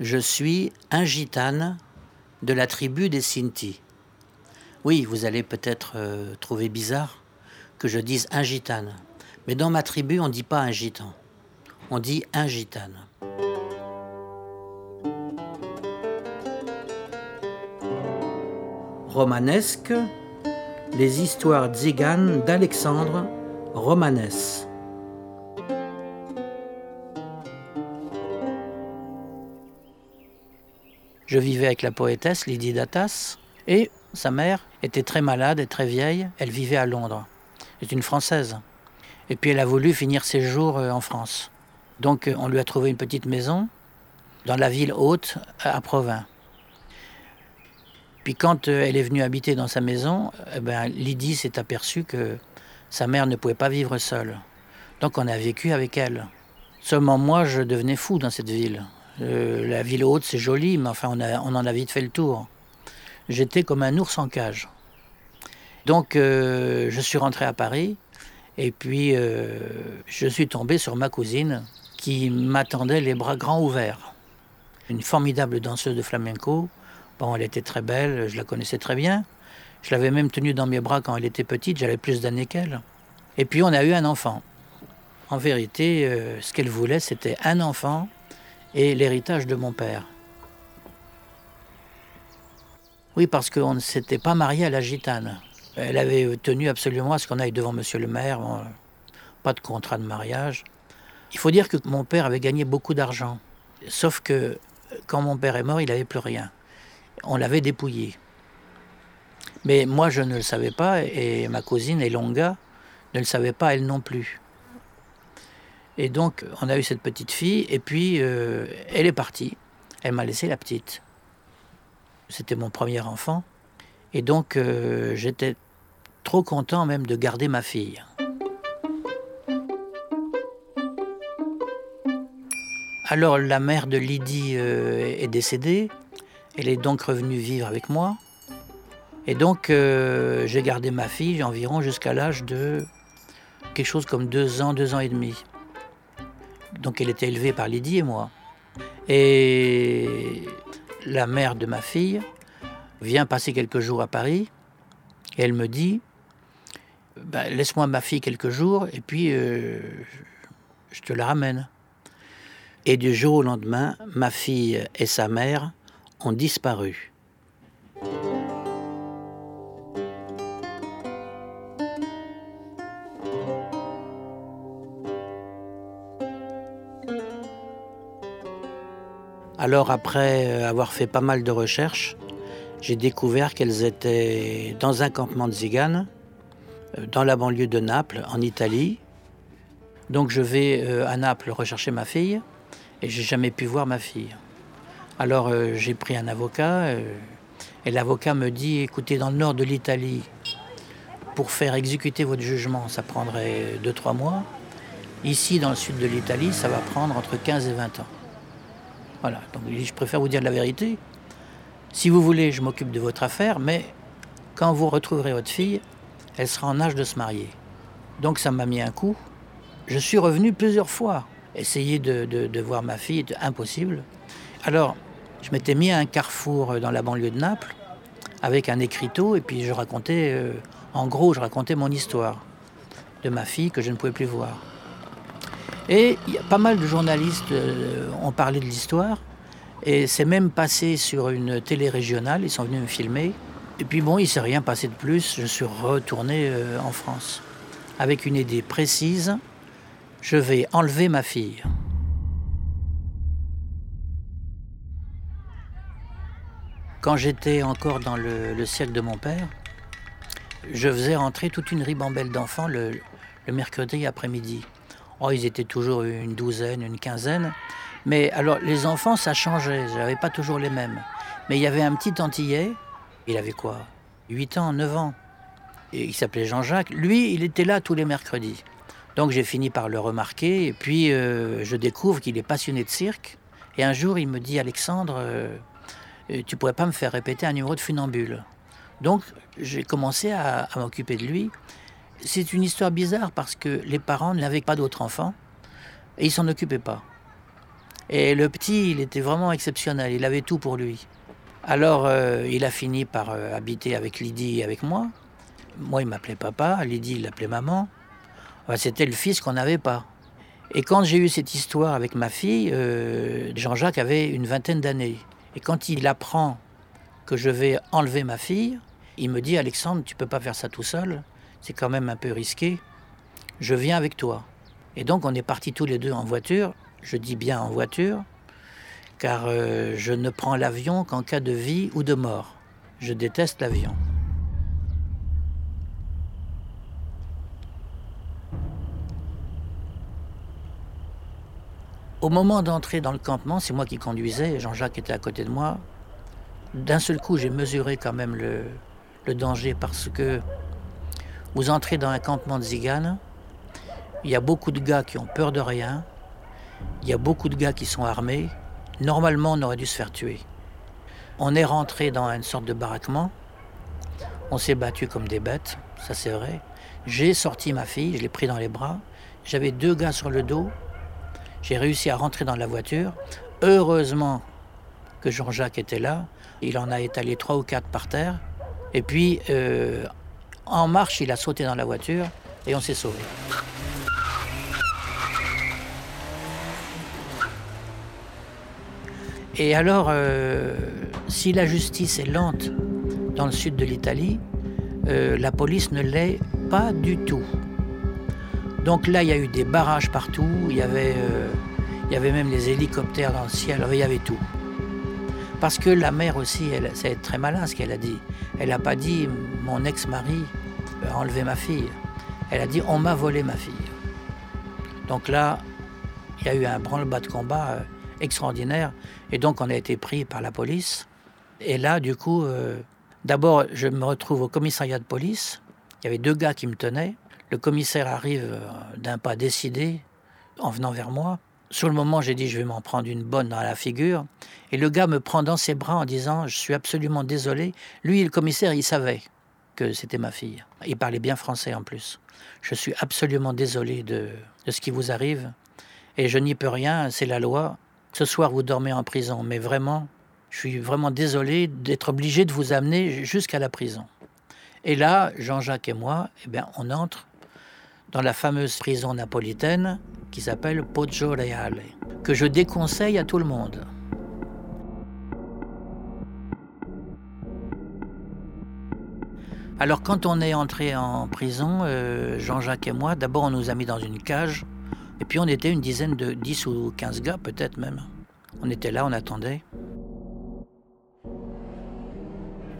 Je suis un gitane de la tribu des Sinti. Oui, vous allez peut-être euh, trouver bizarre que je dise un gitane. Mais dans ma tribu, on ne dit pas un gitan. On dit un gitane. Romanesque, les histoires tziganes d'Alexandre Romanès. Je vivais avec la poétesse Lydie Datas et sa mère était très malade et très vieille. Elle vivait à Londres. C'est une Française. Et puis elle a voulu finir ses jours euh, en France. Donc euh, on lui a trouvé une petite maison dans la ville haute à Provins. Puis quand euh, elle est venue habiter dans sa maison, eh ben, Lydie s'est aperçue que sa mère ne pouvait pas vivre seule. Donc on a vécu avec elle. Seulement moi, je devenais fou dans cette ville. Euh, la ville haute, c'est joli, mais enfin, on, en a vite fait le tour. J'étais comme un ours en cage. Donc, euh, je suis rentré à Paris, et puis euh, je suis tombé sur ma cousine qui m'attendait les bras grands ouverts. Une formidable danseuse de flamenco. Bon, elle était très belle, je la connaissais très bien. Je l'avais même tenue dans mes bras quand elle était petite, j'avais plus d'années qu'elle. Et puis on a eu un enfant. En vérité, ce qu'elle voulait, c'était un enfant et l'héritage de mon père. Oui, parce qu'on ne s'était pas marié à la gitane. Elle avait tenu absolument à ce qu'on aille devant monsieur le maire, pas de contrat de mariage. Il faut dire que mon père avait gagné beaucoup d'argent. Sauf que quand mon père est mort, il n'avait plus rien. On l'avait dépouillé. Mais moi, je ne le savais pas, et ma cousine Elonga ne le savait pas, elle non plus. Et donc, on a eu cette petite fille, et puis euh, elle est partie. Elle m'a laissé la petite. C'était mon premier enfant. Et donc, euh, j'étais trop content même de garder ma fille. Alors, la mère de Lydie euh, est décédée. Elle est donc revenue vivre avec moi. Et donc, j'ai gardé ma fille environ jusqu'à l'âge de quelque chose comme deux ans, deux ans et demi. Donc elle était élevée par Lydie et moi. Et la mère de ma fille vient passer quelques jours à Paris elle me dit bah, Laisse-moi ma fille quelques jours et puis euh, je te la ramène. Et du jour au lendemain, ma fille et sa mère ont disparu. Alors après euh, avoir fait pas mal de recherches, j'ai découvert qu'elles étaient dans un campement de Zigane, euh, dans la banlieue de Naples, en Italie. Donc je vais euh, à Naples rechercher ma fille et j'ai jamais pu voir ma fille. Alors j'ai pris un avocat et l'avocat me dit écoutez, dans le nord de l'Italie, pour faire exécuter votre jugement, ça prendrait 2-3 mois. Ici, dans le sud de l'Italie, ça va prendre entre 15 et 20 ans. Voilà, donc je préfère vous dire la vérité. Si vous voulez, je m'occupe de votre affaire, mais quand vous retrouverez votre fille, elle sera en âge de se marier. Donc ça m'a mis un coup. Je suis revenu plusieurs fois. Essayer de, voir ma fille, impossible. Alors, je m'étais mis à un carrefour dans la banlieue de Naples avec un écriteau et puis je racontais, euh, en gros, je racontais mon histoire de ma fille que je ne pouvais plus voir. Et y a pas mal de journalistes euh, ont parlé de l'histoire. Et c'est même passé sur une télé régionale. Ils sont venus me filmer. Et puis bon, il ne s'est rien passé de plus. Je suis retourné euh, en France. Avec une idée précise. Je vais enlever ma fille. Quand j'étais encore dans le, siècle de mon père, je faisais rentrer toute une ribambelle d'enfants le mercredi après-midi. Oh, ils étaient toujours une douzaine, une quinzaine. Mais alors, les enfants, ça changeait. Je n'avais pas toujours les mêmes. Mais il y avait un petit Antillais. Il avait quoi? 8 ans, 9 ans. Et il s'appelait Jean-Jacques. Lui, il était là tous les mercredis. Donc j'ai fini par le remarquer. Et puis, euh, je découvre qu'il est passionné de cirque. Et un jour, il me dit Alexandre, euh, euh, tu pourrais pas me faire répéter un numéro de funambule? Donc, j'ai commencé à m'occuper de lui. C'est une histoire bizarre parce que les parents n'avaient pas d'autres enfants et ils s'en occupaient pas. Et le petit, il était vraiment exceptionnel, il avait tout pour lui. Alors, euh, il a fini par euh, habiter avec Lydie et avec moi. Moi, il m'appelait papa, Lydie, il l'appelait maman. C'était le fils qu'on n'avait pas. Et quand j'ai eu cette histoire avec ma fille, euh, Jean-Jacques avait une vingtaine d'années. Et quand il apprend que je vais enlever ma fille, il me dit Alexandre, tu peux pas faire ça tout seul, c'est quand même un peu risqué. Je viens avec toi. Et donc on est partis tous les deux en voiture. Je dis bien en voiture, car euh, je ne prends l'avion qu'en cas de vie ou de mort. Je déteste l'avion. Au moment d'entrer dans le campement, c'est moi qui conduisais, Jean-Jacques était à côté de moi. D'un seul coup, j'ai mesuré quand même le, danger parce que vous entrez dans un campement de Zigane, il y a beaucoup de gars qui ont peur de rien, il y a beaucoup de gars qui sont armés. Normalement, on aurait dû se faire tuer. On est rentré dans une sorte de baraquement. On s'est battu comme des bêtes, ça c'est vrai. J'ai sorti ma fille, je l'ai pris dans les bras. J'avais deux gars sur le dos. J'ai réussi à rentrer dans la voiture. Heureusement que Jean-Jacques était là. Il en a étalé trois ou quatre par terre. Et puis, euh, en marche, il a sauté dans la voiture et on s'est sauvés. Et alors, euh, si la justice est lente dans le sud de l'Italie, euh, la police ne l'est pas du tout. Donc là, il y a eu des barrages partout, il y avait, euh, même des hélicoptères dans le ciel, il y avait tout. Parce que la mère aussi, c'est très malin ce qu'elle a dit. Elle n'a pas dit mon ex-mari enlevé ma fille. Elle a dit on m'a volé ma fille. Donc là, il y a eu un branle-bas de combat euh, extraordinaire. Et donc on a été pris par la police. Et là, du coup, euh, d'abord, je me retrouve au commissariat de police. Il y avait deux gars qui me tenaient. Le commissaire arrive euh, d'un pas décidé en venant vers moi. Sur le moment, j'ai dit je vais m'en prendre une bonne dans la figure. Et le gars me prend dans ses bras en disant je suis absolument désolé. Lui, le commissaire, il savait que c'était ma fille. Il parlait bien français en plus. Je suis absolument désolé de, de ce qui vous arrive. Et je n'y peux rien, c'est la loi. Ce soir, vous dormez en prison. Mais vraiment, je suis vraiment désolé d'être obligé de vous amener jusqu'à la prison. Et là, Jean-Jacques et moi, eh bien, on entre dans la fameuse prison napolitaine qui s'appelle Poggio Reale, que je déconseille à tout le monde. Alors quand on est entré en prison, euh, Jean-Jacques et moi, d'abord on nous a mis dans une cage, et puis on était une dizaine de 10 ou 15 gars peut-être même. On était là, on attendait.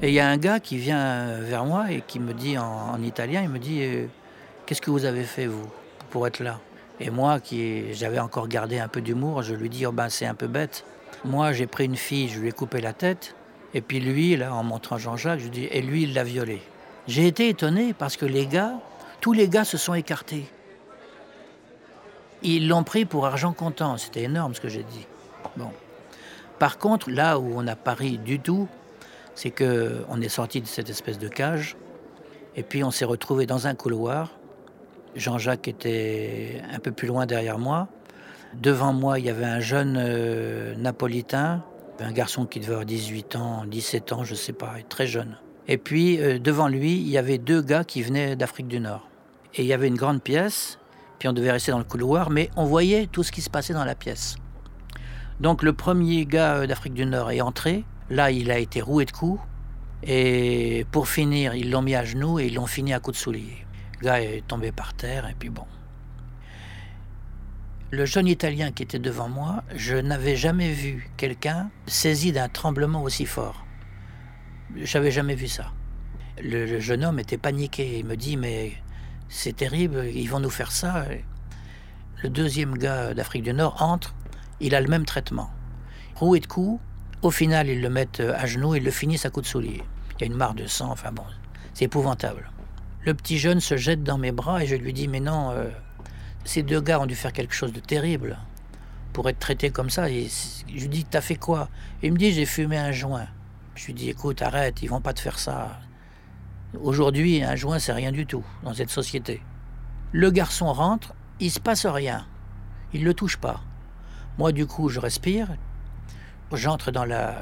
Et il y a un gars qui vient vers moi et qui me dit en, italien, il me dit euh, Qu'est-ce que vous avez fait, vous, pour être là? Et moi, qui j'avais encore gardé un peu d'humour, je lui dis oh ben, C'est un peu bête. Moi, j'ai pris une fille, je lui ai coupé la tête. Et puis lui, là, en montrant Jean-Jacques, je dis Et lui, il l'a violée. J'ai été étonné parce que les gars, tous les gars se sont écartés. Ils l'ont pris pour argent comptant. C'était énorme ce que j'ai dit. Bon. Par contre, là où on n'a pas ri du tout, c'est qu'on est sorti de cette espèce de cage et puis on s'est retrouvé dans un couloir Jean-Jacques était un peu plus loin derrière moi. Devant moi, il y avait un jeune euh, napolitain, un garçon qui devait avoir 18 ans, 17 ans, je ne sais pas, très jeune. Et puis euh, devant lui, il y avait deux gars qui venaient d'Afrique du Nord. Et il y avait une grande pièce, puis on devait rester dans le couloir, mais on voyait tout ce qui se passait dans la pièce. Donc le premier gars euh, d'Afrique du Nord est entré, là il a été roué de coups, et pour finir, ils l'ont mis à genoux et ils l'ont fini à coups de soulier. Le gars est tombé par terre et puis bon. Le jeune Italien qui était devant moi, je n'avais jamais vu quelqu'un saisi d'un tremblement aussi fort. J'avais jamais vu ça. Le, jeune homme était paniqué. Il me dit Mais c'est terrible, ils vont nous faire ça. Le deuxième gars d'Afrique du Nord entre, il a le même traitement. Roué de coups, au final, ils le mettent à genoux et le finissent à coups de soulier. Il y a une mare de sang, enfin bon, c'est épouvantable. Le petit jeune se jette dans mes bras et je lui dis Mais non, euh, ces deux gars ont dû faire quelque chose de terrible pour être traités comme ça. Et je lui dis T'as fait quoi? Il me dit J'ai fumé un joint. Je lui dis Écoute, arrête, ils vont pas te faire ça. Aujourd'hui, un joint, c'est rien du tout dans cette société. Le garçon rentre, il se passe rien. Il ne le touche pas. Moi, du coup, je respire, j'entre dans la,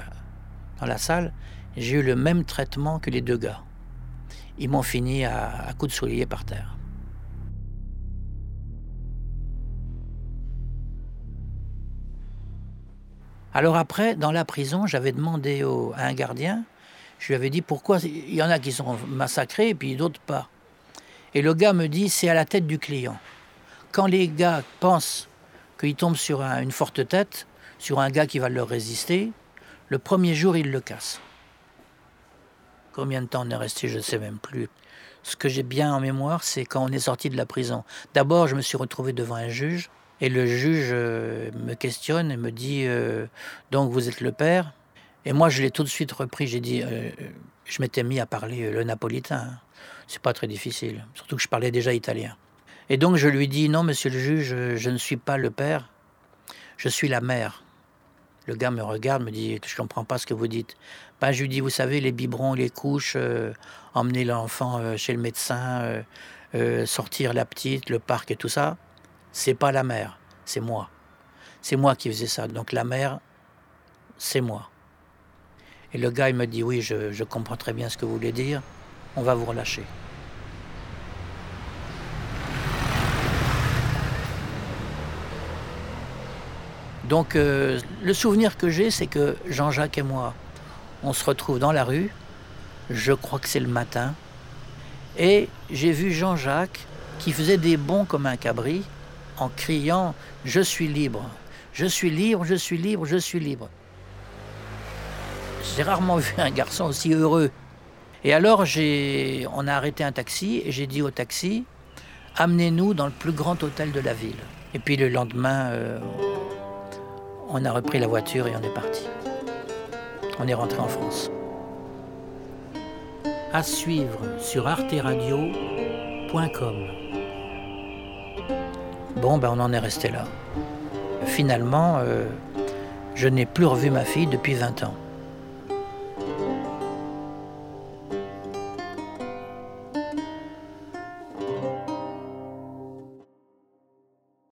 dans la salle, j'ai eu le même traitement que les deux gars. Ils m'ont fini à, à coups de soulier par terre. Alors après, dans la prison, j'avais demandé à un gardien, je lui avais dit pourquoi il y en a qui sont massacrés et puis d'autres pas. Et le gars me dit c'est à la tête du client. Quand les gars pensent qu'ils tombent sur une forte tête, sur un gars qui va leur résister, le premier jour ils le cassent. Combien de temps on est resté, je ne sais même plus. Ce que j'ai bien en mémoire, c'est quand on est sorti de la prison. D'abord, je me suis retrouvé devant un juge, et le juge euh, me questionne et me dit euh, Donc vous êtes le père Et moi, je l'ai tout de suite repris. J'ai dit euh, Je m'étais mis à parler le napolitain. C'est pas très difficile, surtout que je parlais déjà italien. Et donc je lui dis Non, monsieur le juge, je ne suis pas le père, je suis la mère. Le gars me regarde, me dit Je comprends pas ce que vous dites. Ben, je lui dis, vous savez, les biberons, les couches, emmener l'enfant chez le médecin, sortir la petite, le parc et tout ça, c'est pas la mère, c'est moi. C'est moi qui faisais ça. Donc la mère, c'est moi. Et le gars, il me dit, oui, je, comprends très bien ce que vous voulez dire, on va vous relâcher. Donc le souvenir que j'ai, c'est que Jean-Jacques et moi, on se retrouve dans la rue, je crois que c'est le matin, et j'ai vu Jean-Jacques qui faisait des bonds comme un cabri en criant ⁇ Je suis libre, je suis libre, je suis libre, je suis libre ⁇ J'ai rarement vu un garçon aussi heureux. Et alors on a arrêté un taxi et j'ai dit au taxi ⁇ Amenez-nous dans le plus grand hôtel de la ville ⁇ Et puis le lendemain, euh, on a repris la voiture et on est parti on est rentré en France. À suivre sur arteradio.com. Bon, ben on en est resté là. Finalement, euh, je n'ai plus revu ma fille depuis 20 ans.